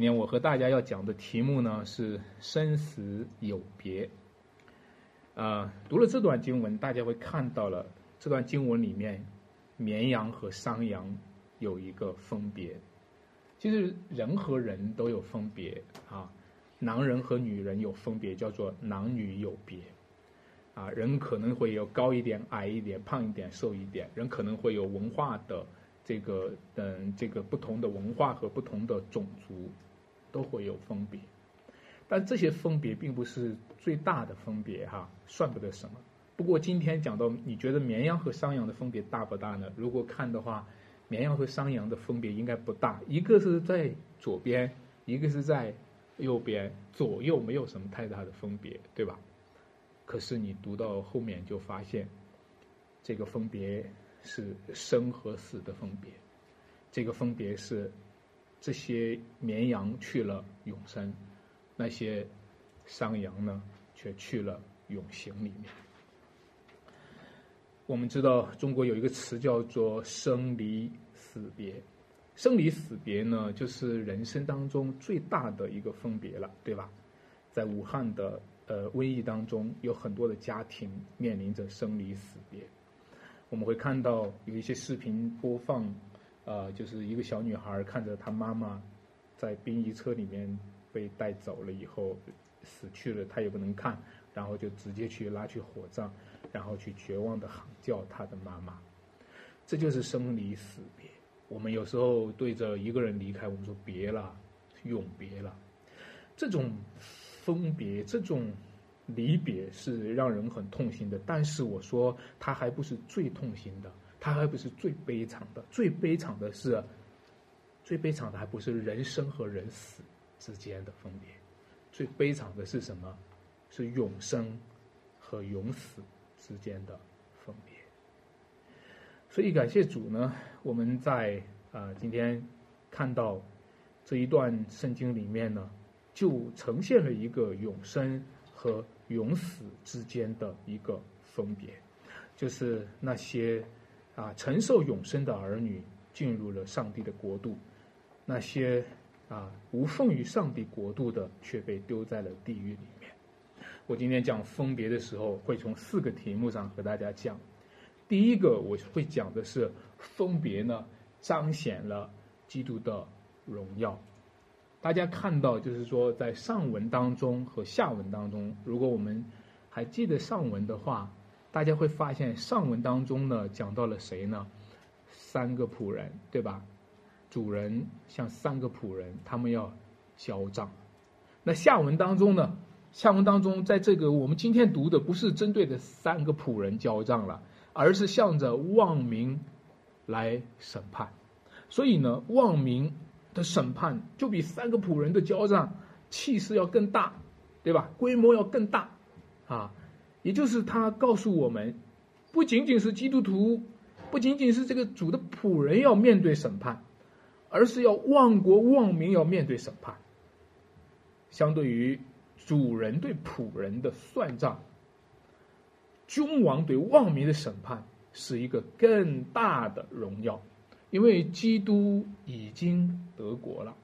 今天我和大家要讲的题目呢是生死有别。啊，读了这段经文，大家会看到了这段经文里面，绵羊和山羊有一个分别。其实人和人都有分别啊，男人和女人有分别，叫做男女有别。啊，人可能会有高一点、矮一点、胖一点、瘦一点，人可能会有文化的这个嗯，这个不同的文化和不同的种族都会有分别。但这些分别并不是最大的分别哈，算不得什么。不过今天讲到，你觉得绵羊和山羊的分别大不大呢？如果看的话，绵羊和山羊的分别应该不大，一个是在左边，一个是在右边，左右没有什么太大的分别，对吧？可是你读到后面就发现，这个分别是生和死的分别，这个分别是这些绵羊去了永生。那些山羊呢，却去了永行里面。我们知道中国有一个词叫做生离死别，生离死别呢，就是人生当中最大的一个分别了，对吧？在武汉的呃瘟疫当中，有很多的家庭面临着生离死别。我们会看到有一些视频播放，呃，就是一个小女孩看着她妈妈在殡仪车里面。被带走了以后，死去了，她也不能看，然后就直接去拉去火葬，然后去绝望的喊叫她的妈妈，这就是生离死别。我们有时候对着一个人离开，我们说别了，永别了，这种分别，这种离别是让人很痛心的。但是我说，他还不是最痛心的，他还不是最悲惨的，最悲惨的是，最悲惨的还不是人生和人死。之间的分别，最悲惨的是什么？是永生和永死之间的分别。所以感谢主呢，我们在啊今天看到这一段圣经里面呢，就呈现了一个永生和永死之间的一个分别，就是那些啊承受永生的儿女进入了上帝的国度，那些。啊，无奉于上帝国度的，却被丢在了地狱里面。我今天讲分别的时候，会从四个题目上和大家讲。第一个，我会讲的是分别呢，彰显了基督的荣耀。大家看到，就是说，在上文当中和下文当中，如果我们还记得上文的话，大家会发现上文当中呢，讲到了谁呢？三个仆人，对吧？主人像三个仆人，他们要交账。那下文当中呢？下文当中，在这个我们今天读的不是针对的三个仆人交账了，而是向着万民来审判。所以呢，万民的审判就比三个仆人的交账气势要更大，对吧？规模要更大啊！也就是他告诉我们，不仅仅是基督徒，不仅仅是这个主的仆人要面对审判。而是要万国万民要面对审判。相对于主人对仆人的算账，君王对万民的审判是一个更大的荣耀，因为基督已经得国了，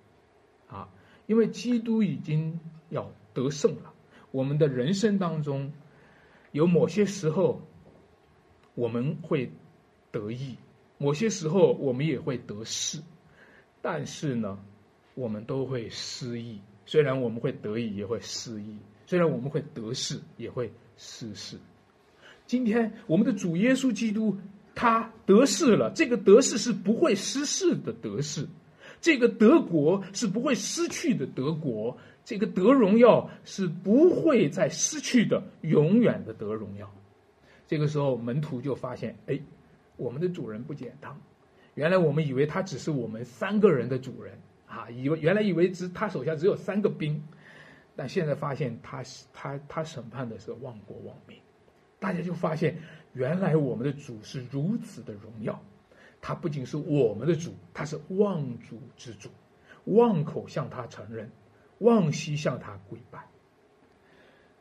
啊，因为基督已经要得胜了。我们的人生当中，有某些时候我们会得意，某些时候我们也会得势。但是呢，我们都会失意。虽然我们会得意，也会失意；虽然我们会得势，也会失势。今天我们的主耶稣基督，他得势了。这个得势是不会失势的得势，这个德国是不会失去的德国，这个得荣耀是不会再失去的，永远的得荣耀。这个时候，门徒就发现，哎，我们的主人不简单。原来我们以为他只是我们三个人的主人啊，以为原来以为只他手下只有三个兵，但现在发现他他他审判的是万国万民，大家就发现原来我们的主是如此的荣耀，他不仅是我们的主，他是万主之主，万口向他承认，望西向他跪拜。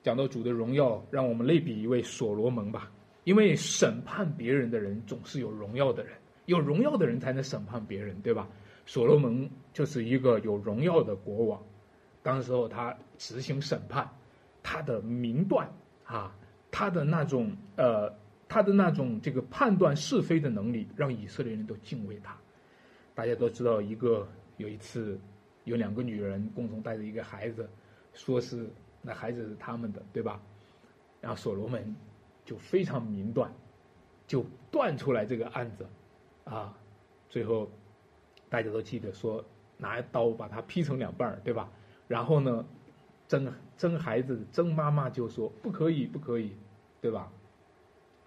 讲到主的荣耀，让我们类比一位所罗门吧，因为审判别人的人总是有荣耀的人。有荣耀的人才能审判别人，对吧？所罗门就是一个有荣耀的国王，当时候他执行审判，他的明断啊，他的那种呃，他的那种这个判断是非的能力，让以色列人都敬畏他。大家都知道，一个有一次，有两个女人共同带着一个孩子，说是那孩子是他们的，对吧？然后所罗门就非常明断，就断出来这个案子，啊，最后大家都记得说拿刀把他劈成两半儿，对吧？然后呢，争争孩子争妈妈就说不可以不可以，对吧？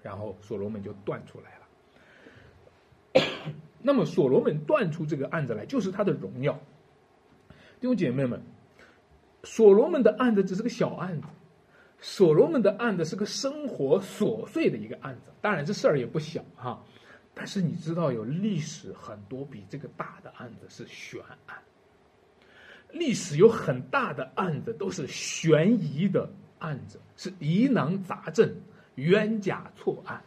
然后所罗门就断出来了。那么所罗门断出这个案子来，就是他的荣耀。弟兄姐妹们，所罗门的案子只是个小案子。所罗门的案子是个生活琐碎的一个案子，当然这事儿也不小哈。但是你知道，有历史很多比这个大的案子是悬案。历史有很大的案子都是悬疑的案子，是疑难杂症、冤假错案。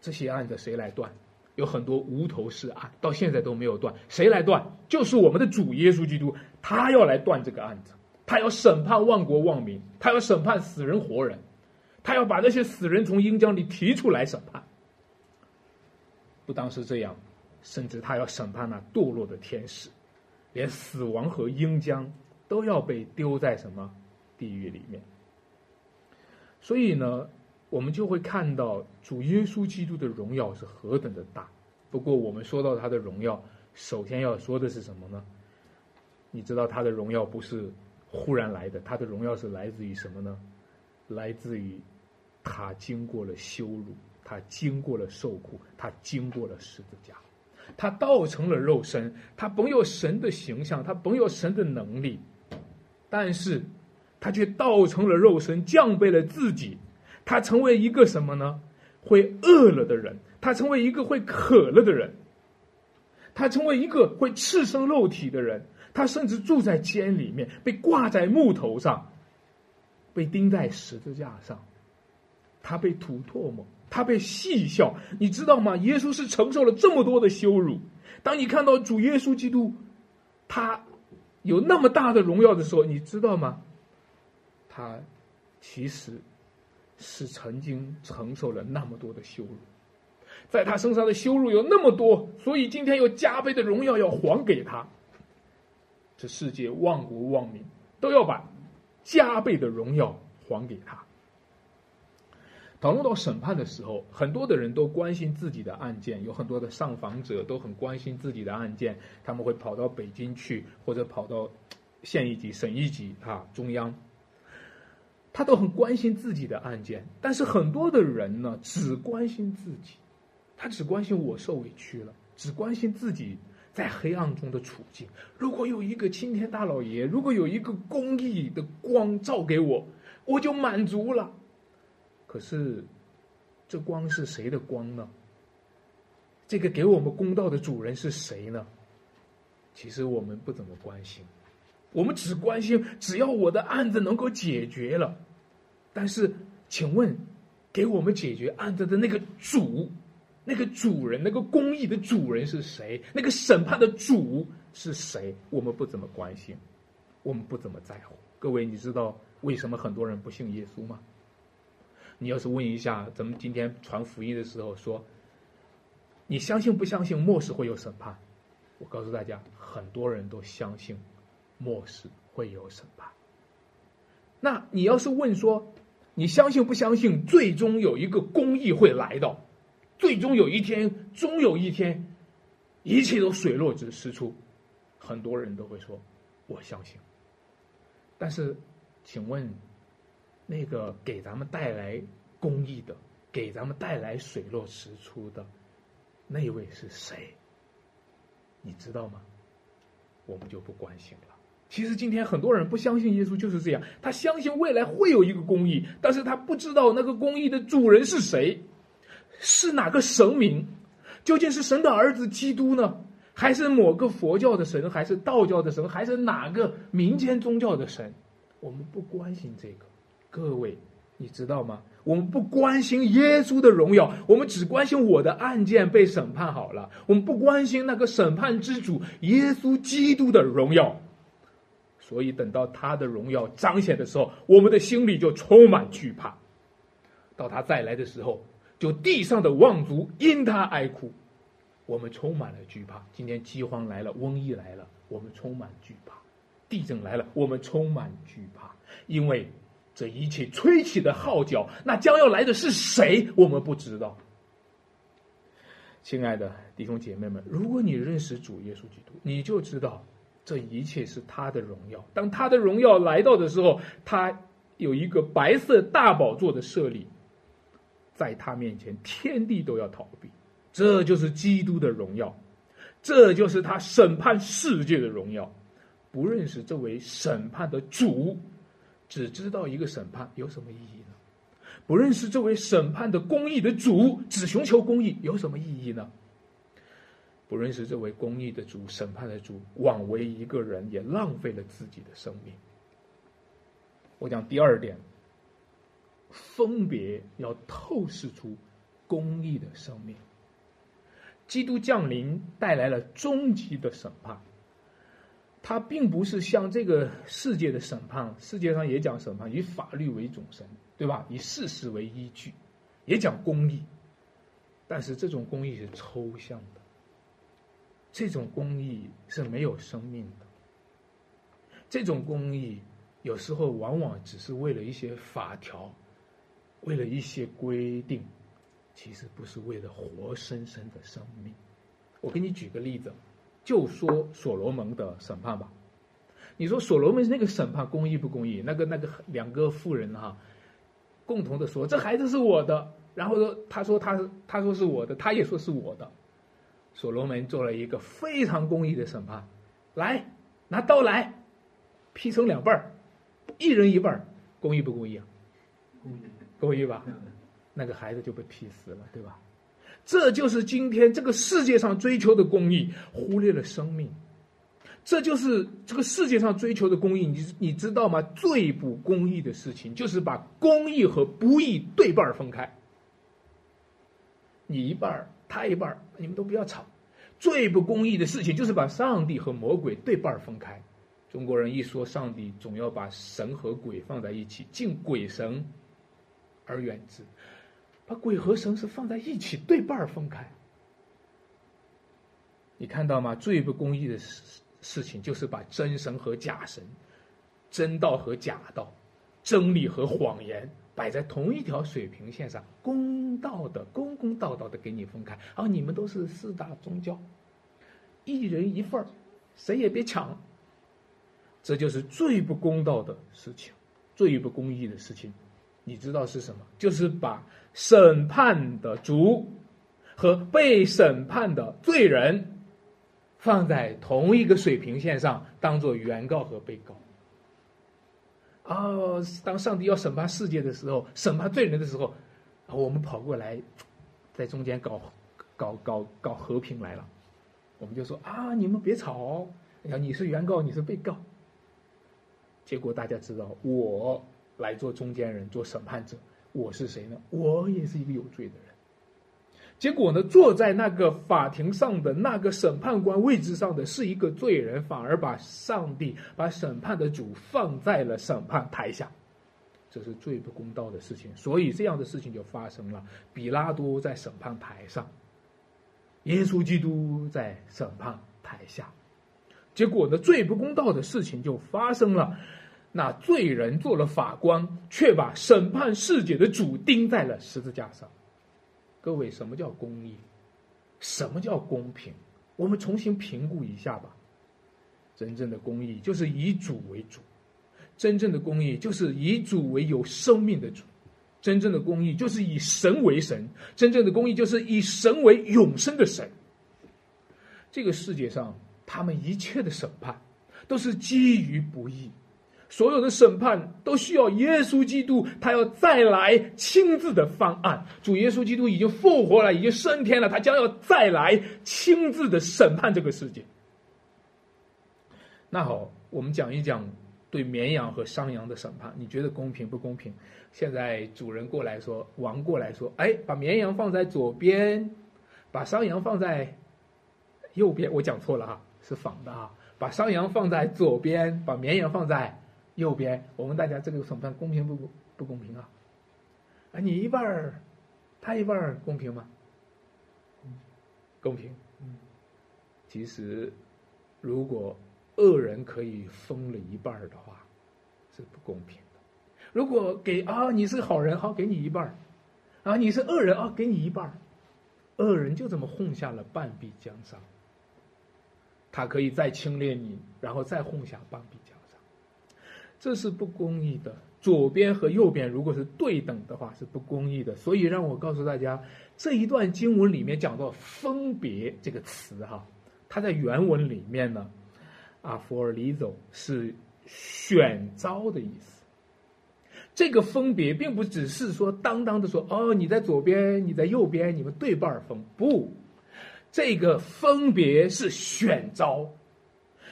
这些案子谁来断？有很多无头尸案，到现在都没有断。谁来断？就是我们的主耶稣基督，他要来断这个案子。他要审判万国万民，他要审判死人活人，他要把那些死人从阴江里提出来审判。不单是这样，甚至他要审判那堕落的天使，连死亡和阴江都要被丢在什么地狱里面。所以呢，我们就会看到主耶稣基督的荣耀是何等的大。不过，我们说到他的荣耀，首先要说的是什么呢？你知道他的荣耀不是。忽然来的，他的荣耀是来自于什么呢？来自于他经过了羞辱，他经过了受苦，他经过了十字架，他道成了肉身，他本有神的形象，他本有神的能力，但是他却道成了肉身，降卑了自己，他成为一个什么呢？会饿了的人，他成为一个会渴了的人，他成为一个会赤身肉体的人。他甚至住在监里面，被挂在木头上，被钉在十字架上，他被吐唾沫，他被戏笑，你知道吗？耶稣是承受了这么多的羞辱。当你看到主耶稣基督，他有那么大的荣耀的时候，你知道吗？他其实是曾经承受了那么多的羞辱，在他身上的羞辱有那么多，所以今天有加倍的荣耀要还给他。这世界万国万民都要把加倍的荣耀还给他。讨论到审判的时候，很多的人都关心自己的案件，有很多的上访者都很关心自己的案件，他们会跑到北京去，或者跑到县一级、省一级啊，中央，他都很关心自己的案件。但是很多的人呢，只关心自己，他只关心我受委屈了，只关心自己。在黑暗中的处境，如果有一个青天大老爷，如果有一个公义的光照给我，我就满足了。可是，这光是谁的光呢？这个给我们公道的主人是谁呢？其实我们不怎么关心，我们只关心只要我的案子能够解决了。但是，请问，给我们解决案子的那个主？那个主人，那个公义的主人是谁？那个审判的主是谁？我们不怎么关心，我们不怎么在乎。各位，你知道为什么很多人不信耶稣吗？你要是问一下，咱们今天传福音的时候说，你相信不相信末世会有审判？我告诉大家，很多人都相信末世会有审判。那你要是问说，你相信不相信最终有一个公义会来到？最终有一天，终有一天，一切都水落石石出。很多人都会说：“我相信。”但是，请问，那个给咱们带来公益的、给咱们带来水落石出的那位是谁？你知道吗？我们就不关心了。其实今天很多人不相信耶稣就是这样，他相信未来会有一个公益，但是他不知道那个公益的主人是谁。是哪个神明？究竟是神的儿子基督呢，还是某个佛教的神，还是道教的神，还是哪个民间宗教的神？我们不关心这个。各位，你知道吗？我们不关心耶稣的荣耀，我们只关心我的案件被审判好了。我们不关心那个审判之主耶稣基督的荣耀。所以等到他的荣耀彰显的时候，我们的心里就充满惧怕。到他再来的时候，就地上的望族因他哀哭，我们充满了惧怕。今天饥荒来了，瘟疫来了，我们充满惧怕；地震来了，我们充满惧怕，因为。这一切吹起的号角，那将要来的是谁？我们不知道。亲爱的弟兄姐妹们，如果你认识主耶稣基督，你就知道这一切是他的荣耀。当他的荣耀来到的时候，他有一个白色大宝座的设立，在他面前，天地都要逃避。这就是基督的荣耀，这就是他审判世界的荣耀。不认识这位审判的主。只知道一个审判有什么意义呢？不认识这位审判的公义的主，只寻求公义有什么意义呢？不认识这位公义的主、审判的主，枉为一个人，也浪费了自己的生命。我讲第二点，分别要透视出公义的生命。基督降临带来了终极的审判。他并不是像这个世界的审判，世界上也讲审判，以法律为准绳，对吧？以事实为依据，也讲公义，但是这种公义是抽象的，这种公益是没有生命的，这种公益有时候往往只是为了一些法条，为了一些规定，其实不是为了活生生的生命。我给你举个例子。就说所罗门的审判吧，你说所罗门那个审判公义不公义？那个那个两个妇人哈，共同的说这孩子是我的，然后说他说他他说是我的，他也说是我的。所罗门做了一个非常公义的审判，来拿刀来劈成两半儿，一人一半儿，公义不公义啊？公义，公义吧？那个孩子就被劈死了，对吧？这就是今天这个世界上追求的公义，忽略了生命。这就是这个世界上追求的公义，你你知道吗？最不公义的事情就是把公义和不义对半分开。你一半儿他一半你们都不要吵。最不公义的事情就是把上帝和魔鬼对半分开。中国人一说上帝，总要把神和鬼放在一起，敬鬼神而远之。把鬼和神是放在一起，对半分开。你看到吗？最不公义的事事情，就是把真神和假神、真道和假道、真理和谎言摆在同一条水平线上，公道的、公公道道的给你分开。啊你们都是四大宗教，一人一份儿，谁也别抢。这就是最不公道的事情，最不公义的事情。你知道是什么？就是把审判的主和被审判的罪人放在同一个水平线上，当做原告和被告。哦，当上帝要审判世界的时候，审判罪人的时候，然后我们跑过来，在中间搞搞搞搞和平来了。我们就说啊，你们别吵，你是原告，你是被告。结果大家知道我。来做中间人，做审判者，我是谁呢？我也是一个有罪的人。结果呢，坐在那个法庭上的那个审判官位置上的是一个罪人，反而把上帝、把审判的主放在了审判台下，这是最不公道的事情。所以这样的事情就发生了：比拉多在审判台上，耶稣基督在审判台下。结果呢，最不公道的事情就发生了。那罪人做了法官，却把审判世界的主钉在了十字架上。各位，什么叫公义？什么叫公平？我们重新评估一下吧。真正的公义就是以主为主，真正的公义就是以主为有生命的主，真正的公义就是以神为神，真正的公义就是以神为永生的神。这个世界上，他们一切的审判都是基于不义。所有的审判都需要耶稣基督，他要再来亲自的方案。主耶稣基督已经复活了，已经升天了，他将要再来亲自的审判这个世界。那好，我们讲一讲对绵羊和山羊的审判，你觉得公平不公平？现在主人过来说，王过来说，哎，把绵羊放在左边，把山羊放在右边。我讲错了哈，是仿的哈，把山羊放在左边，把绵羊放在右边。我问大家，这个审判公平不不公平啊？啊，你一半儿，他一半儿，公平吗？公平。其实，如果恶人可以分了一半儿的话，是不公平的。如果给啊，你是好人，好给你一半儿，啊，你是恶人啊，给你一半儿，恶人就这么混下了半壁江山。他可以再侵略你，然后再混下半壁江山，这是不公义的。左边和右边如果是对等的话，是不公义的。所以让我告诉大家，这一段经文里面讲到“分别”这个词，哈。它在原文里面呢，啊，for lizo 是选招的意思。这个分别并不只是说当当的说哦，你在左边，你在右边，你们对半分。不，这个分别是选招，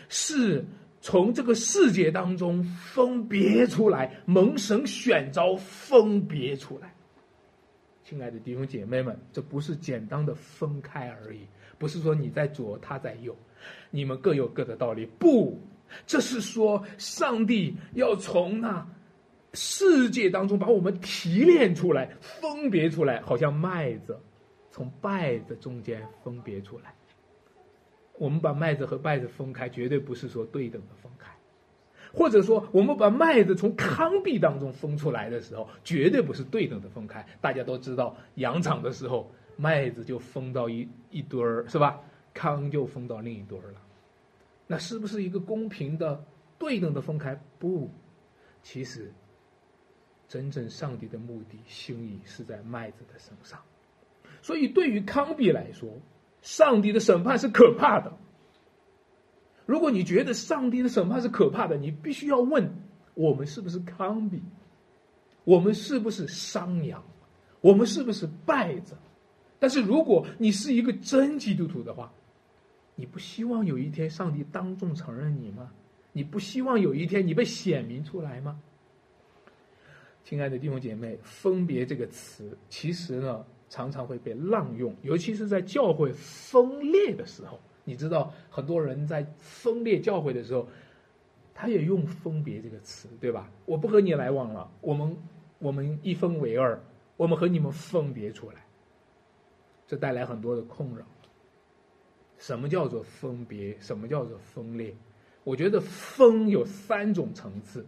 是从这个世界当中分别出来，蒙神选招分别出来。亲爱的弟兄姐妹们，这不是简单的分开而已。不是说你在左，他在右，你们各有各的道理。不，这是说上帝要从那世界当中把我们提炼出来，分别出来，好像麦子从稗子中间分别出来。我们把麦子和稗子分开，绝对不是说对等的分开，或者说我们把麦子从糠秕当中分出来的时候，绝对不是对等的分开。大家都知道，养场的时候。麦子就分到一一堆儿，是吧？糠就分到另一堆儿了，那是不是一个公平的、对等的分开？不，其实，真正上帝的目的心意是在麦子的身上。所以，对于康比来说，上帝的审判是可怕的。如果你觉得上帝的审判是可怕的，你必须要问：我们是不是康比？我们是不是商羊？我们是不是败子？但是如果你是一个真基督徒的话，你不希望有一天上帝当众承认你吗？你不希望有一天你被显明出来吗？亲爱的弟兄姐妹，“分别”这个词其实呢，常常会被滥用，尤其是在教会分裂的时候。你知道，很多人在分裂教会的时候，他也用“分别”这个词，对吧？我不和你来往了，我们我们一分为二，我们和你们分别出来。这带来很多的困扰。什么叫做分别？什么叫做分裂？我觉得分有三种层次。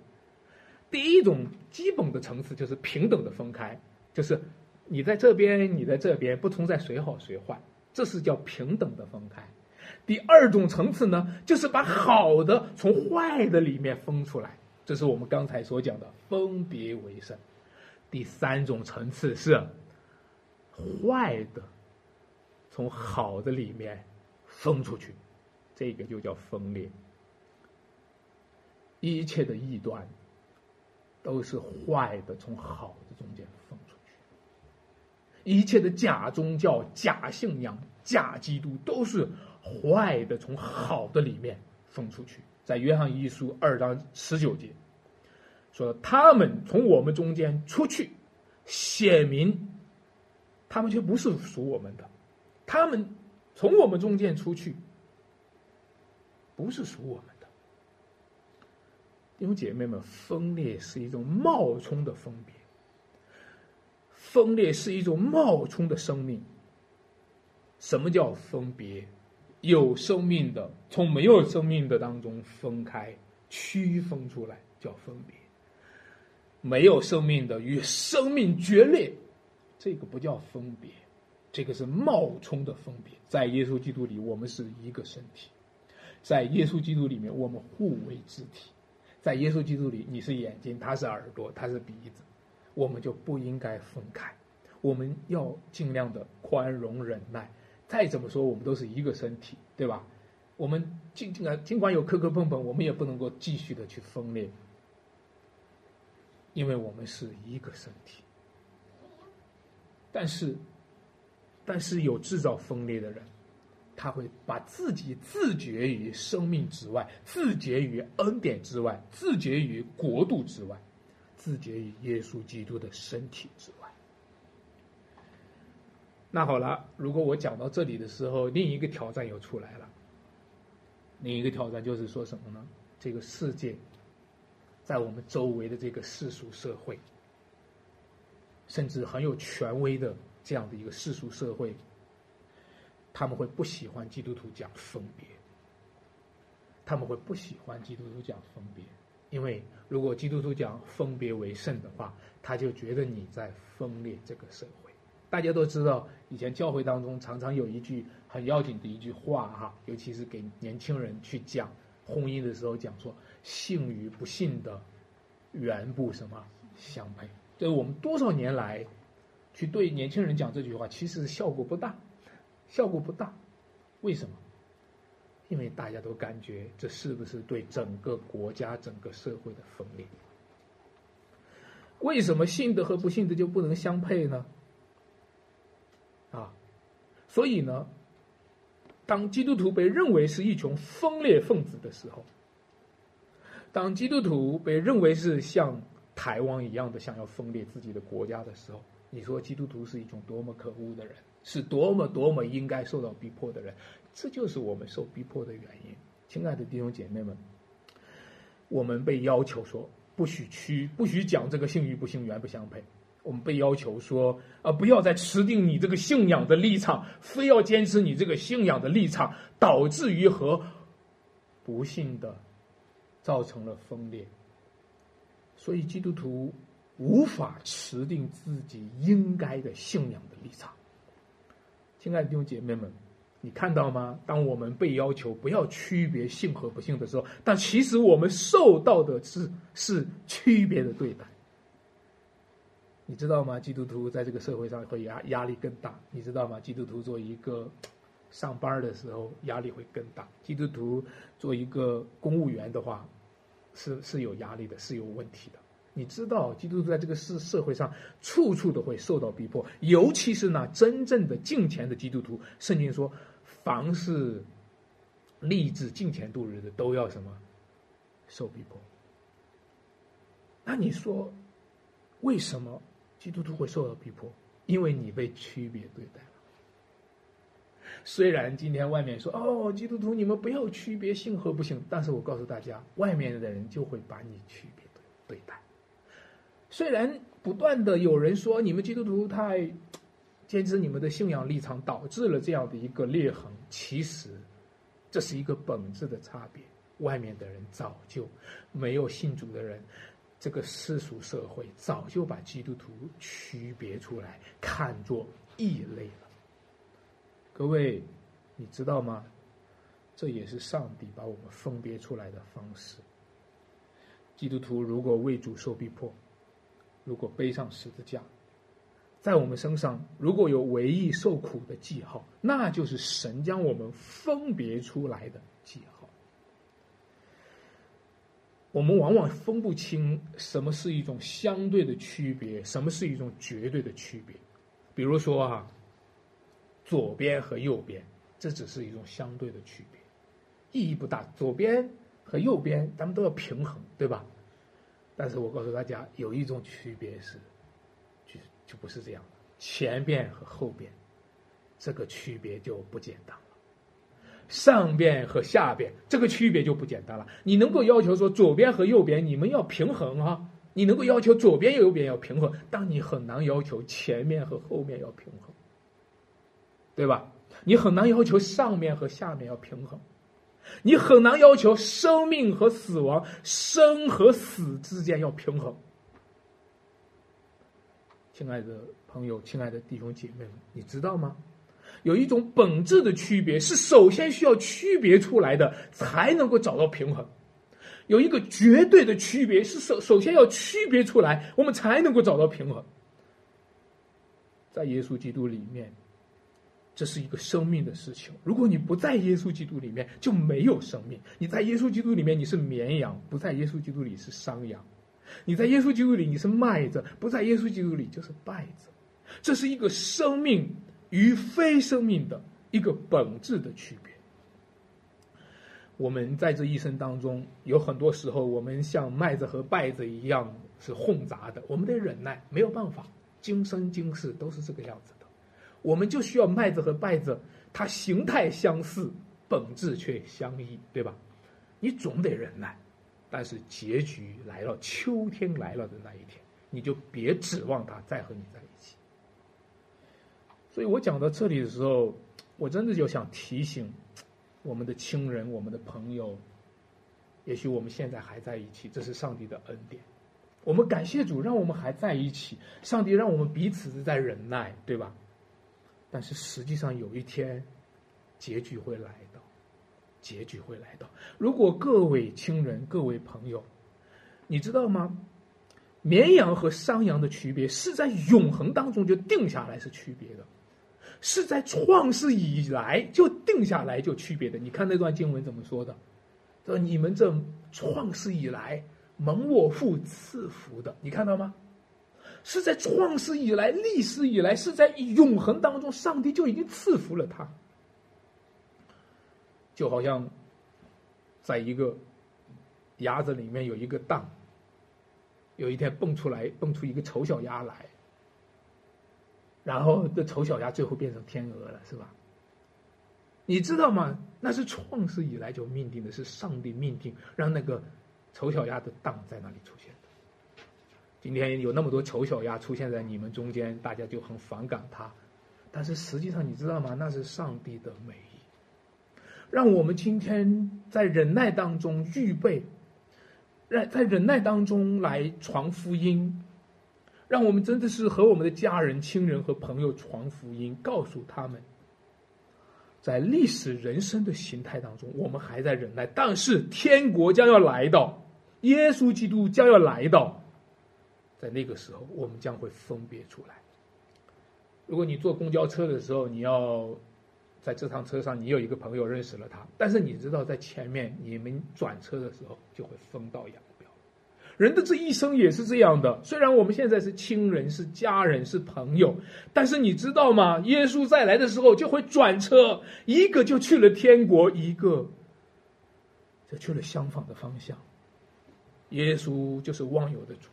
第一种基本的层次就是平等的分开，就是你在这边，你在这边，不存在谁好谁坏，这是叫平等的分开。第二种层次呢，就是把好的从坏的里面分出来，这是我们刚才所讲的分别为圣。第三种层次是坏的。从好的里面分出去，这个就叫分裂。一切的异端都是坏的，从好的中间分。一切的假宗教、假信仰、假基督都是坏的，从好的里面分出去。在约翰一书二章十九节说：“他们从我们中间出去，显明他们却不是属我们的。”他们从我们中间出去，不是属我们的。弟兄姐妹们，分裂是一种冒充的分别，分裂是一种冒充的生命。什么叫分别？有生命的从没有生命的当中分开、区分出来，叫分别；没有生命的与生命决裂，这个不叫分别。这个是冒充的分别，在耶稣基督里，我们是一个身体；在耶稣基督里面，我们互为肢体；在耶稣基督里，你是眼睛，他是耳朵，他是鼻子，我们就不应该分开。我们要尽量的宽容忍耐。再怎么说，我们都是一个身体，对吧？我们尽尽管尽管有磕磕碰碰，我们也不能够继续的去分裂，因为我们是一个身体。但是。但是有制造分裂的人，他会把自己自绝于生命之外，自绝于恩典之外，自绝于国度之外，自绝于耶稣基督的身体之外。那好了，如果我讲到这里的时候，另一个挑战又出来了。另一个挑战就是说什么呢？这个世界，在我们周围的这个世俗社会，甚至很有权威的这样的一个世俗社会，他们会不喜欢基督徒讲分别。他们会不喜欢基督徒讲分别，因为如果基督徒讲分别为圣的话，他就觉得你在分裂这个社会。大家都知道，以前教会当中常常有一句很要紧的一句话哈，尤其是给年轻人去讲婚姻的时候，讲说信与不信的缘不什么相配。这我们多少年来去对年轻人讲这句话，其实效果不大，效果不大。为什么？因为大家都感觉这是不是对整个国家、整个社会的分裂？为什么信的和不信的就不能相配呢？啊，所以呢，当基督徒被认为是一群分裂分子的时候，当基督徒被认为是像台湾一样的想要分裂自己的国家的时候，你说基督徒是一种多么可恶的人，是多么多么应该受到逼迫的人，这就是我们受逼迫的原因。亲爱的弟兄姐妹们，我们被要求说不许屈，不许讲这个信与不信原不相配。我们被要求说啊，不要再持定你这个信仰的立场，非要坚持你这个信仰的立场，导致于和不幸的造成了分裂。所以基督徒无法持定自己应该的信仰的立场。亲爱的弟兄姐妹们，你看到吗？当我们被要求不要区别信和不信的时候，但其实我们受到的是是区别的对待。你知道吗？基督徒在这个社会上会压压力更大。你知道吗？基督徒做一个上班的时候压力会更大。基督徒做一个公务员的话，是是有压力的，是有问题的。你知道，基督徒在这个社社会上处处都会受到逼迫，尤其是那真正的敬虔的基督徒。圣经说，凡是立志敬虔度日的，都要什么受逼迫。那你说，为什么？基督徒会受到逼迫，因为你被区别对待了。虽然今天外面说哦，基督徒你们不要区别信和不信，但是我告诉大家，外面的人就会把你区别对待。虽然不断的有人说你们基督徒太坚持你们的信仰立场，导致了这样的一个裂痕，其实这是一个本质的差别。外面的人早就没有信主的人。这个世俗社会早就把基督徒区别出来，看作异类了。各位，你知道吗？这也是上帝把我们分别出来的方式。基督徒如果为主受逼迫，如果背上十字架，在我们身上如果有唯一受苦的记号，那就是神将我们分别出来的记号。我们往往分不清什么是一种相对的区别，什么是一种绝对的区别。比如说啊，左边和右边，这只是一种相对的区别，意义不大。左边和右边，咱们都要平衡，对吧？但是我告诉大家，有一种区别是，就就不是这样的。前边和后边，这个区别就不简单了。上边和下边这个区别就不简单了。你能够要求说左边和右边你们要平衡啊？你能够要求左边右边要平衡，但你很难要求前面和后面要平衡，对吧？你很难要求上面和下面要平衡，你很难要求生命和死亡、生和死之间要平衡。亲爱的朋友，亲爱的弟兄姐妹们，你知道吗？有一种本质的区别，是首先需要区别出来的，才能够找到平衡。有一个绝对的区别，是首首先要区别出来，我们才能够找到平衡。在耶稣基督里面，这是一个生命的事情。如果你不在耶稣基督里面，就没有生命。你在耶稣基督里面，你是绵羊；不在耶稣基督里是山羊。你在耶稣基督里，你是麦子；不在耶稣基督里就是稗子。这是一个生命。与非生命的一个本质的区别。我们在这一生当中，有很多时候，我们像麦子和稗子一样是混杂的，我们得忍耐，没有办法，今生今世都是这个样子。我们就需要麦子和稗子，它形态相似，本质却相异，对吧？你总得忍耐，但是结局来了，秋天来了的那一天，你就别指望他再和你在一起。所以我讲到这里的时候，我真的就想提醒。我们的亲人，我们的朋友，也许我们现在还在一起，这是上帝的恩典。我们感谢主，让我们还在一起。上帝让我们彼此在忍耐，对吧？但是实际上有一天，结局会来到，结局会来到。如果各位亲人、各位朋友，你知道吗？绵羊和山羊的区别是在永恒当中就定下来是区别的。是在创世以来就定下来就区别的。你看那段经文怎么说的？说你们这创世以来蒙我父赐福的，你看到吗？是在创世以来、历史以来，是在永恒当中，上帝就已经赐福了他。就好像在一个鸭子里面有一个蛋，有一天蹦出来，蹦出一个丑小鸭来。然后这丑小鸭最后变成天鹅了，是吧？你知道吗？那是创世以来就命定的，是上帝命定让那个丑小鸭的蛋在那里出现的。今天有那么多丑小鸭出现在你们中间，大家就很反感它。但是实际上，你知道吗？那是上帝的美意，让我们今天在忍耐当中预备，让在忍耐当中来传福音。让我们真的是和我们的家人、亲人和朋友传福音，告诉他们，在历史人生的形态当中，我们还在忍耐，但是天国将要来到，耶稣基督将要来到，在那个时候，我们将会分别出来。如果你坐公交车的时候，你要在这趟车上，你有一个朋友认识了他，但是你知道，在前面你们转车的时候，就会分道扬镳。人的这一生也是这样的。虽然我们现在是亲人、是家人、是朋友，但是你知道吗？耶稣再来的时候就会转车，一个就去了天国，一个就去了相反的方向。耶稣就是忘友的主，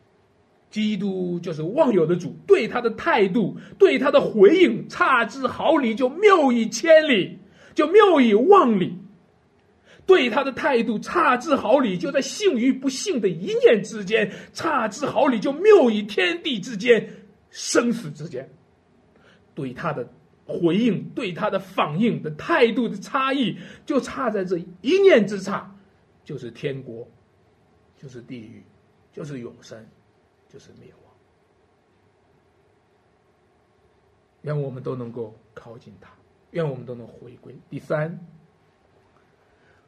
基督就是忘友的主。对他的态度，对他的回应，差之毫厘，就谬以千里，就谬以万里。对他的态度差之毫厘，就在信与不信的一念之间；差之毫厘，就谬以天地之间、生死之间。对他的回应、对他的反应的态度的差异，就差在这一念之差，就是天国，就是地狱，就是永生，就是灭亡。愿我们都能够靠近他，愿我们都能回归。第三。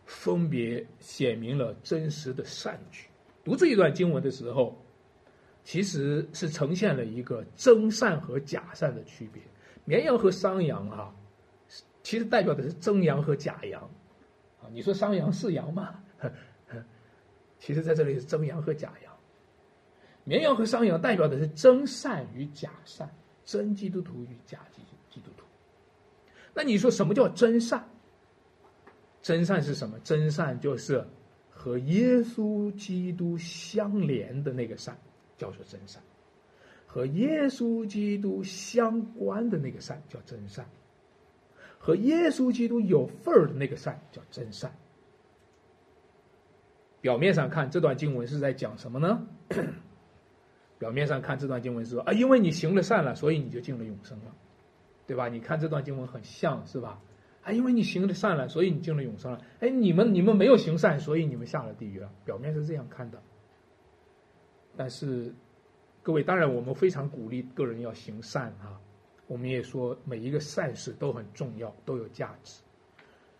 分别显明了真实的善举。读这一段经文的时候，其实是呈现了一个真善和假善的区别。绵羊和山羊啊，其实代表的是真羊和假羊。啊，你说山羊是羊吗？其实在这里是真羊和假羊。绵羊和山羊代表的是真善与假善，真基督徒与假基基督徒。那你说什么叫真善？真善是什么？真善就是和耶稣基督相连的那个善，叫做真善；和耶稣基督相关的那个善叫真善；和耶稣基督有份儿的那个善叫真善。表面上看，这段经文是在讲什么呢？表面上看，这段经文是说啊，因为你行了善了，所以你就进了永生了，对吧？你看这段经文很像是吧？啊，因为你行了善了，所以你进了永生了。哎，你们你们没有行善，所以你们下了地狱了。表面是这样看的，但是各位，当然我们非常鼓励个人要行善啊。我们也说每一个善事都很重要，都有价值。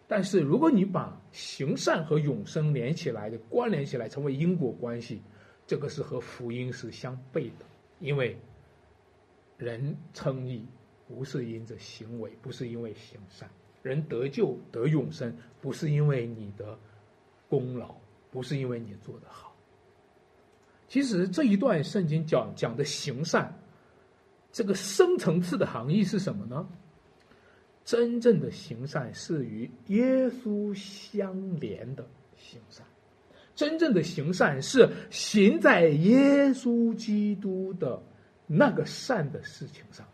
但是如果你把行善和永生连起来的关联起来，成为因果关系，这个是和福音是相悖的。因为人称义不是因着行为，不是因为行善。人得救得永生，不是因为你的功劳，不是因为你做的好。其实这一段圣经讲讲的行善，这个深层次的含义是什么呢？真正的行善是与耶稣相连的行善，真正的行善是行在耶稣基督的那个善的事情上。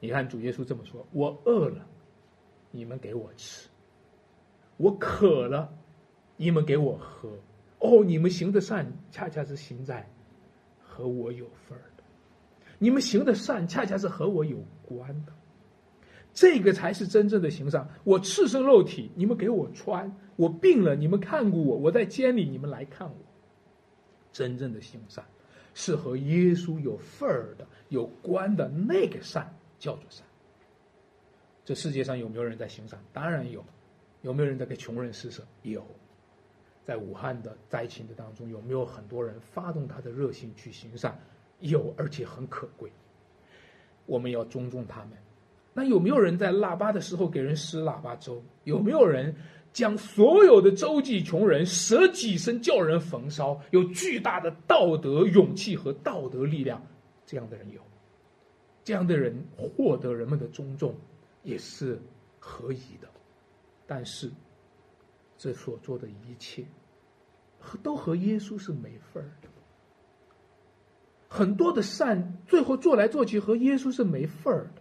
你看，主耶稣这么说：“我饿了，你们给我吃；我渴了，你们给我喝。”哦，你们行的善，恰恰是行在和我有份儿的；你们行的善，恰恰是和我有关的。这个才是真正的行善。我赤身肉体，你们给我穿；我病了，你们看过我；我在监里，你们来看我。真正的行善，是和耶稣有份儿的、有关的那个善。叫做善。这世界上有没有人在行善？当然有。有没有人在给穷人施舍？有。在武汉的灾情的当中，有没有很多人发动他的热心去行善？有，而且很可贵。我们要尊重他们。那有没有人在腊八的时候给人施腊八粥？有没有人将所有的周济穷人，舍己身叫人焚烧？有巨大的道德勇气和道德力量，这样的人有。这样的人获得人们的尊重，也是可以的。但是，这所做的一切，和都和耶稣是没份儿的。很多的善，最后做来做去和耶稣是没份儿的。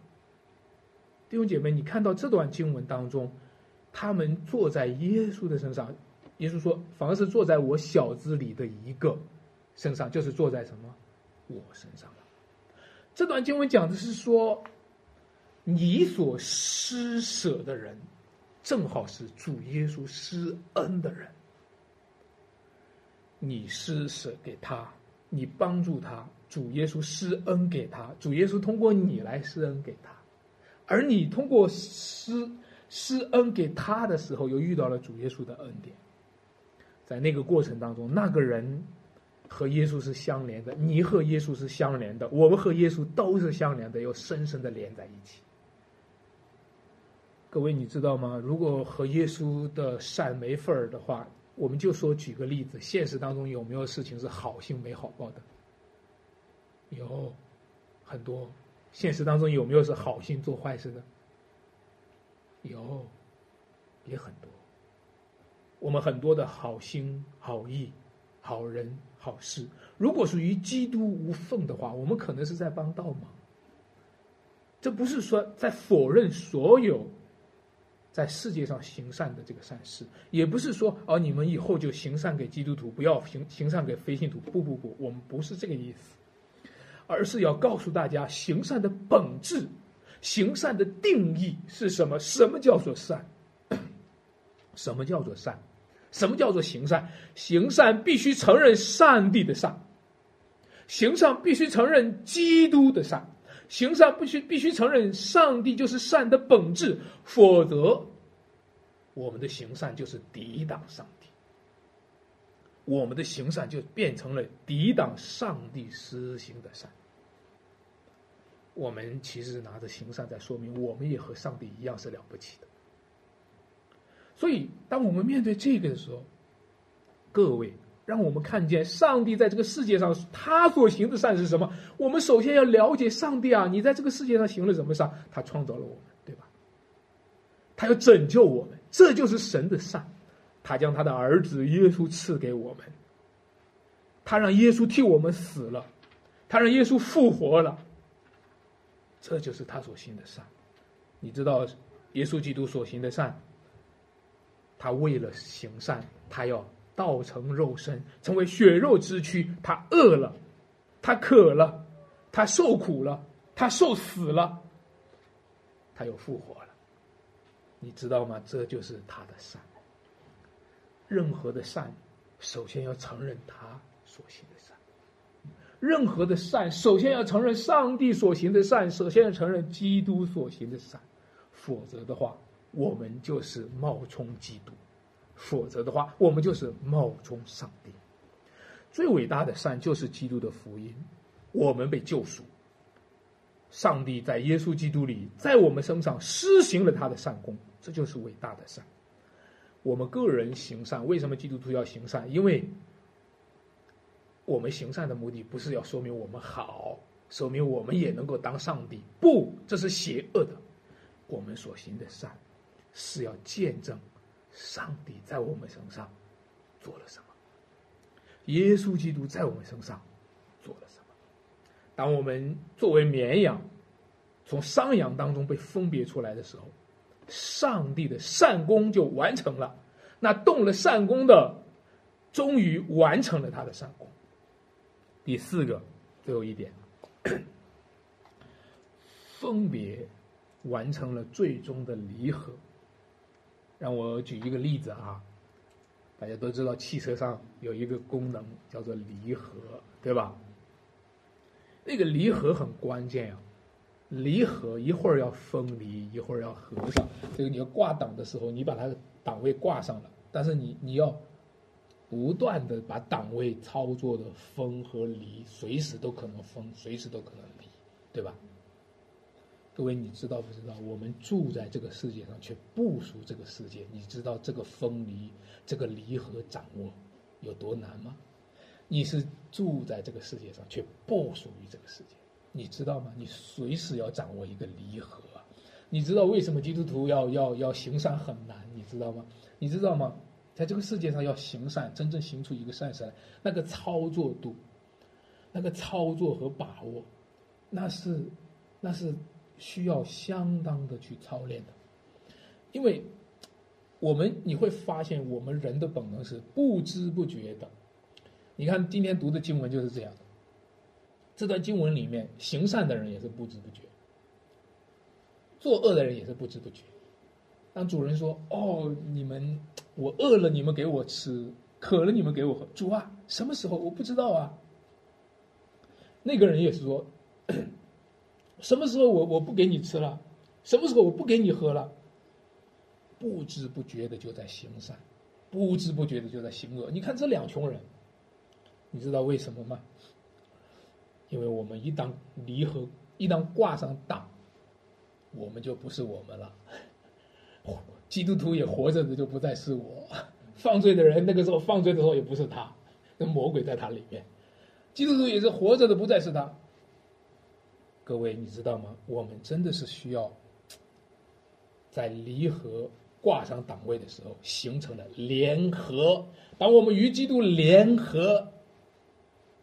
弟兄姐妹，你看到这段经文当中，他们坐在耶稣的身上，耶稣说：“反而是坐在我小子里的一个身上，就是坐在什么我身上。”这段经文讲的是说，你所施舍的人，正好是主耶稣施恩的人。你施舍给他，你帮助他，主耶稣施恩给他，主耶稣通过你来施恩给他，而你通过施施恩给他的时候，又遇到了主耶稣的恩典。在那个过程当中，那个人。和耶稣是相连的，你和耶稣是相连的，我们和耶稣都是相连的，又深深的连在一起。各位，你知道吗？如果和耶稣的善没份儿的话，我们就说举个例子，现实当中有没有事情是好心没好报的？有，很多。现实当中有没有是好心做坏事的？有，也很多。我们很多的好心好意。好人好事，如果属于基督无缝的话，我们可能是在帮倒忙。这不是说在否认所有在世界上行善的这个善事，也不是说哦，你们以后就行善给基督徒，不要行行善给非信徒。不不不，我们不是这个意思，而是要告诉大家，行善的本质，行善的定义是什么？什么叫做善？什么叫做善？什么叫做行善？行善必须承认上帝的善，行善必须承认基督的善，行善必须必须承认上帝就是善的本质，否则，我们的行善就是抵挡上帝，我们的行善就变成了抵挡上帝施行的善。我们其实拿着行善在说明，我们也和上帝一样是了不起的。所以，当我们面对这个的时候，各位，让我们看见上帝在这个世界上他所行的善是什么？我们首先要了解上帝啊！你在这个世界上行了什么善？他创造了我们，对吧？他要拯救我们，这就是神的善。他将他的儿子耶稣赐给我们，他让耶稣替我们死了，他让耶稣复活了，这就是他所行的善。你知道，耶稣基督所行的善。他为了行善，他要道成肉身，成为血肉之躯。他饿了，他渴了，他受苦了，他受死了，他又复活了。你知道吗？这就是他的善。任何的善，首先要承认他所行的善；任何的善，首先要承认上帝所行的善，首先要承认基督所行的善。否则的话，我们就是冒充基督，否则的话，我们就是冒充上帝。最伟大的善就是基督的福音，我们被救赎。上帝在耶稣基督里，在我们身上施行了他的善功，这就是伟大的善。我们个人行善，为什么基督徒要行善？因为我们行善的目的不是要说明我们好，说明我们也能够当上帝，不，这是邪恶的。我们所行的善，是要见证上帝在我们身上做了什么，耶稣基督在我们身上做了什么。当我们作为绵羊从山羊当中被分别出来的时候，上帝的善功就完成了。那动了善功的，终于完成了他的善功。第四个，最后一点，分别完成了最终的离合。让我举一个例子啊，大家都知道汽车上有一个功能叫做离合，对吧？那个离合很关键啊，离合一会儿要分离，一会儿要合上。这个你要挂档的时候，你把它的档位挂上了，但是你你要不断的把档位操作的分和离，随时都可能分，随时都可能离，对吧？各位，你知道不知道？我们住在这个世界上，却不属这个世界。你知道这个分离、这个离合掌握有多难吗？你是住在这个世界上，却不属于这个世界，你知道吗？你随时要掌握一个离合。你知道为什么基督徒要要要行善很难？你知道吗？你知道吗？在这个世界上要行善，真正行出一个善事来，那个操作度，那个操作和把握，那是那是。需要相当的去操练的，因为我们你会发现，我们人的本能是不知不觉的。你看今天读的经文就是这样，这段经文里面，行善的人也是不知不觉，作恶的人也是不知不觉。当主人说：“哦，你们我饿了，你们给我吃；渴了，你们给我喝。”主啊，什么时候我不知道啊？那个人也是说。什么时候我我不给你吃了？什么时候我不给你喝了？不知不觉的就在行善，不知不觉的就在行恶。你看这两穷人，你知道为什么吗？因为我们一旦离合，一旦挂上档，我们就不是我们了。基督徒也活着的就不再是我，犯罪的人那个时候犯罪的时候也不是他，那魔鬼在他里面。基督徒也是活着的，不再是他。各位，你知道吗？我们真的是需要在离合挂上档位的时候形成了联合。当我们与基督联合，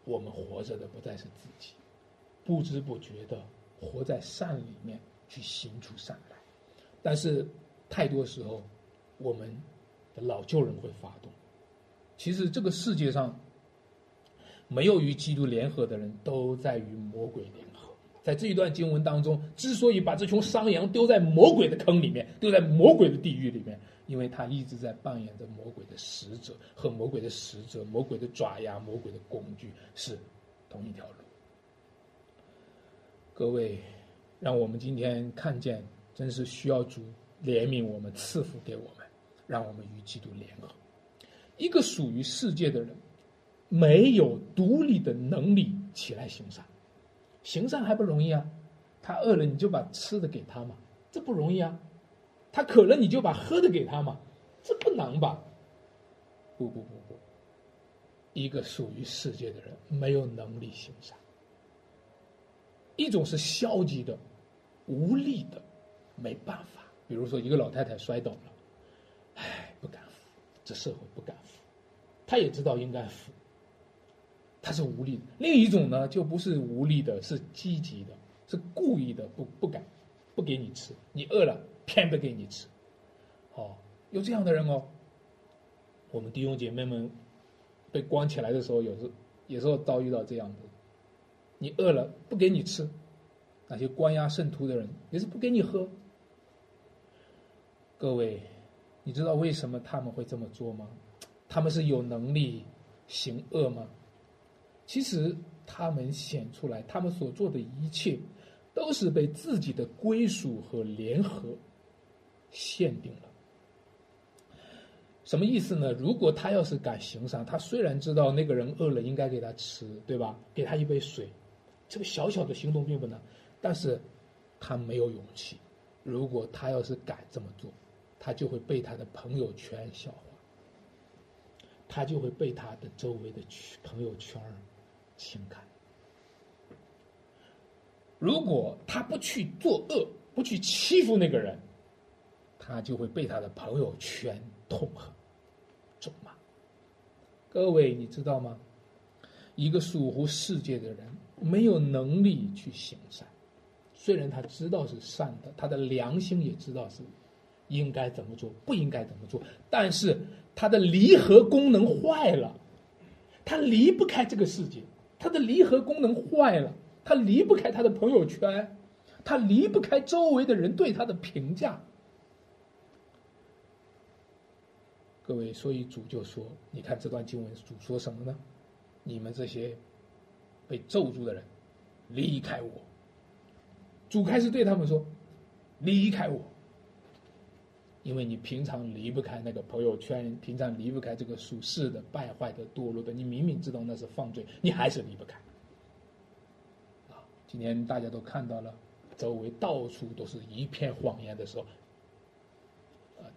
我们活着的不再是自己，不知不觉的活在善里面去行出善来。但是太多时候，我们的老旧人会发动。其实这个世界上没有与基督联合的人，都在与魔鬼联合。在这一段经文当中，之所以把这群山羊丢在魔鬼的坑里面，丢在魔鬼的地狱里面，因为他一直在扮演着魔鬼的使者，和魔鬼的使者、魔鬼的爪牙、魔鬼的工具是同一条路。各位，让我们今天看见，真是需要主怜悯我们，赐福给我们，让我们与基督联合。一个属于世界的人，没有独立的能力起来行善。行善还不容易啊，他饿了你就把吃的给他嘛，这不容易啊；他渴了你就把喝的给他嘛，这不难吧？不不不不，一个属于世界的人没有能力行善。一种是消极的、无力的、没办法，比如说一个老太太摔倒了，唉，不敢扶，这社会不敢扶，他也知道应该扶。他是无力的，另一种呢就不是无力的，是积极的，是故意的，不不敢，不给你吃，你饿了偏不给你吃，哦，有这样的人哦。我们弟兄姐妹们被关起来的时候，有时有时候遭遇到这样的，你饿了不给你吃，那些关押圣徒的人也是不给你喝。各位，你知道为什么他们会这么做吗？他们是有能力行恶吗？其实他们显出来，他们所做的一切，都是被自己的归属和联合限定了。什么意思呢？如果他要是敢行善，他虽然知道那个人饿了应该给他吃，对吧？给他一杯水，这个小小的行动并不难，但是他没有勇气。如果他要是敢这么做，他就会被他的朋友圈笑话，他就会被他的周围的朋友圈轻看。如果他不去作恶，不去欺负那个人，他就会被他的朋友圈痛恨、咒骂。各位，你知道吗？一个属乎世界的人，没有能力去行善，虽然他知道是善的，他的良心也知道是应该怎么做，不应该怎么做，但是他的离合功能坏了，他离不开这个世界，他的离合功能坏了，他离不开他的朋友圈，他离不开周围的人对他的评价。各位，所以主就说：“你看这段经文，主说什么呢？你们这些被咒住的人，离开我。”主开始对他们说：“离开我，因为你平常离不开那个朋友圈，平常离不开这个属世的、败坏的、堕落的。你明明知道那是犯罪，你还是离不开。”啊，今天大家都看到了，周围到处都是一片谎言的时候。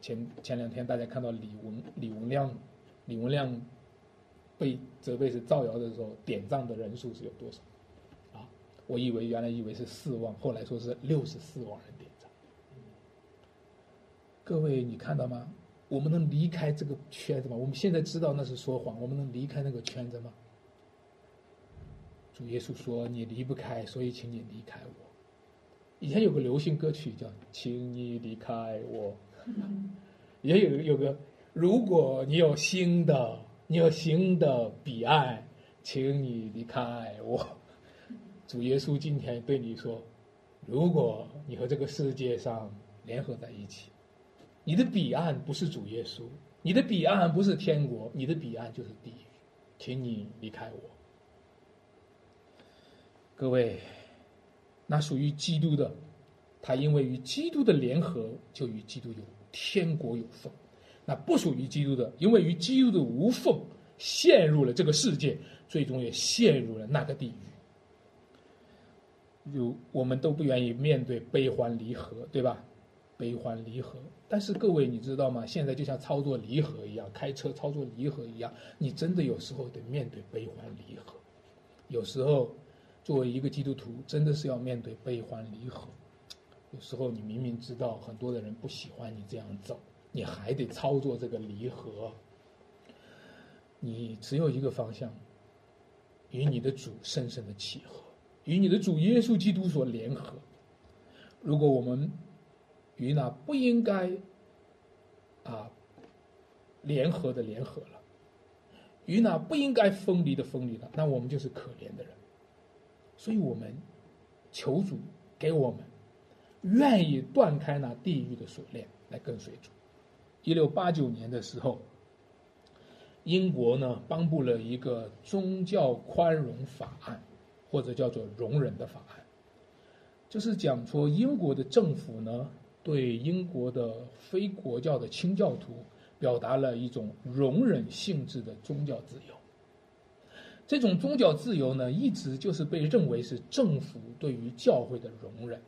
前前两天大家看到李文李文亮，李文亮被责备是造谣的时候，点赞的人数是有多少？啊，我以为原来以为是四万，后来说是六十四万人点赞。各位你看到吗？我们能离开这个圈子吗？我们现在知道那是说谎，我们能离开那个圈子吗？主耶稣说：“你离不开，所以请你离开我。”以前有个流行歌曲叫《请你离开我》。也有有个，如果你有新的，你有新的彼岸，请你离开我。主耶稣今天对你说：如果你和这个世界上联合在一起，你的彼岸不是主耶稣，你的彼岸不是天国，你的彼岸就是地狱，请你离开我。各位，那属于基督的，他因为与基督的联合，就与基督有。天国有缝，那不属于基督的，因为与基督的无缝，陷入了这个世界，最终也陷入了那个地狱。有我们都不愿意面对悲欢离合，对吧？悲欢离合，但是各位你知道吗？现在就像操作离合一样，开车操作离合一样，你真的有时候得面对悲欢离合。有时候，作为一个基督徒，真的是要面对悲欢离合。有时候你明明知道很多的人不喜欢你这样走，你还得操作这个离合。你只有一个方向，与你的主深深的契合，与你的主耶稣基督所联合。如果我们与那不应该啊联合的联合了，与那不应该分离的分离了，那我们就是可怜的人。所以我们求主给我们。愿意断开那地狱的锁链来跟随主。一六八九年的时候，英国呢颁布了一个宗教宽容法案，或者叫做容忍的法案，就是讲说英国的政府呢对英国的非国教的清教徒表达了一种容忍性质的宗教自由。这种宗教自由呢，一直就是被认为是政府对于教会的容忍。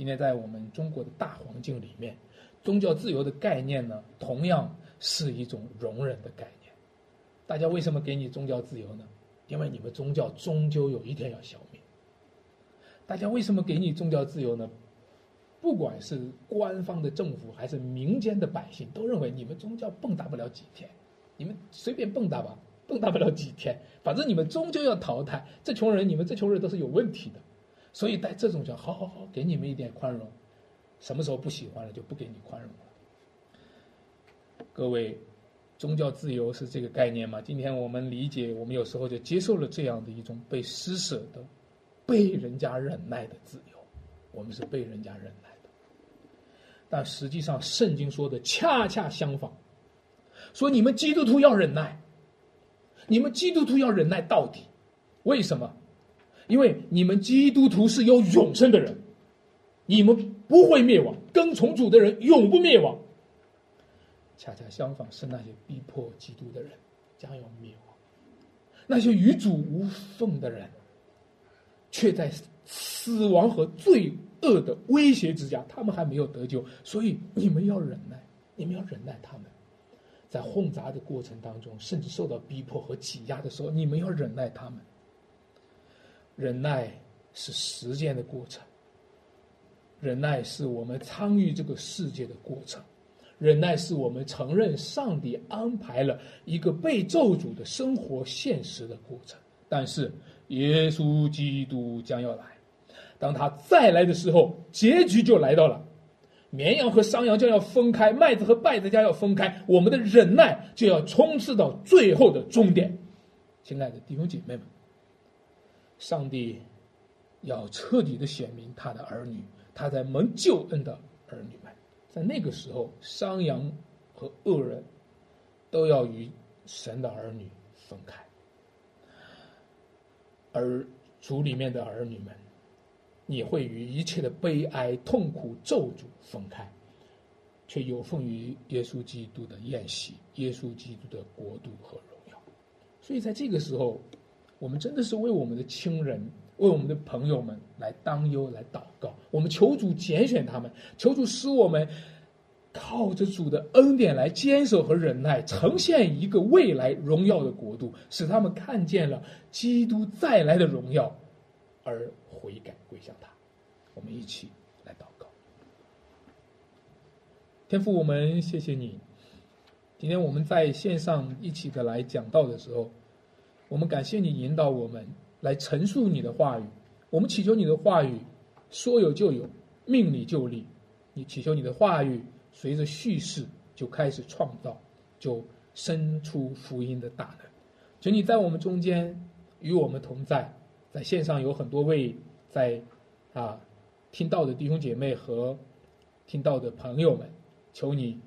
今天在我们中国的大环境里面，宗教自由的概念呢，同样是一种容忍的概念。大家为什么给你宗教自由呢？因为你们宗教终究有一天要消灭。大家为什么给你宗教自由呢？不管是官方的政府还是民间的百姓，都认为你们宗教蹦跶不了几天，你们随便蹦跶吧，蹦跶不了几天，反正你们终究要淘汰。这群人，你们这群人都是有问题的。所以带这种叫好好好，给你们一点宽容，什么时候不喜欢了就不给你宽容了。各位，宗教自由是这个概念吗？今天我们理解，我们有时候就接受了这样的一种被施舍的、被人家忍耐的自由，我们是被人家忍耐的。但实际上，圣经说的恰恰相反，说你们基督徒要忍耐，你们基督徒要忍耐到底，为什么？因为你们基督徒是有永生的人，你们不会灭亡，跟从主的人永不灭亡。恰恰相反，是那些逼迫基督的人将要灭亡，那些与主无缝的人，却在死亡和罪恶的威胁之下，他们还没有得救。所以你们要忍耐，你们要忍耐他们，在混杂的过程当中，甚至受到逼迫和挤压的时候，你们要忍耐他们。忍耐是实践的过程，忍耐是我们参与这个世界的过程，忍耐是我们承认上帝安排了一个被咒诅的生活现实的过程。但是耶稣基督将要来，当他再来的时候，结局就来到了。绵羊和山羊将要分开，麦子和稗子将要分开，我们的忍耐就要冲刺到最后的终点。亲爱的弟兄姐妹们，上帝要彻底的显明他的儿女，他在蒙救恩的儿女们，在那个时候，商羊和恶人都要与神的儿女分开，而主里面的儿女们。你会与一切的悲哀、痛苦、咒诅分开，却有奉于耶稣基督的宴席、耶稣基督的国度和荣耀。所以，在这个时候，我们真的是为我们的亲人、为我们的朋友们来担忧、来祷告。我们求主拣选他们，求主使我们靠着主的恩典来坚守和忍耐，呈现一个未来荣耀的国度，使他们看见了基督再来的荣耀。而悔改归向他，我们一起来祷告。天父，我们谢谢你。今天我们在线上一起的来讲道的时候，我们感谢你引导我们来陈述你的话语。我们祈求你的话语说有就有，命里就立。你祈求你的话语随着叙事就开始创造，就生出福音的大能。求你在我们中间与我们同在。在线上有很多位在啊听到的弟兄姐妹和听到的朋友们，求你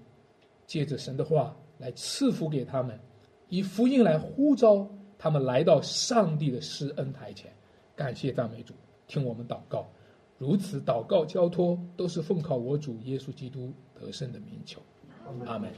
借着神的话来赐福给他们，以福音来呼召他们来到上帝的施恩台前。感谢赞美主，听我们祷告，如此祷告交托都是奉靠我主耶稣基督得胜的名求，阿门。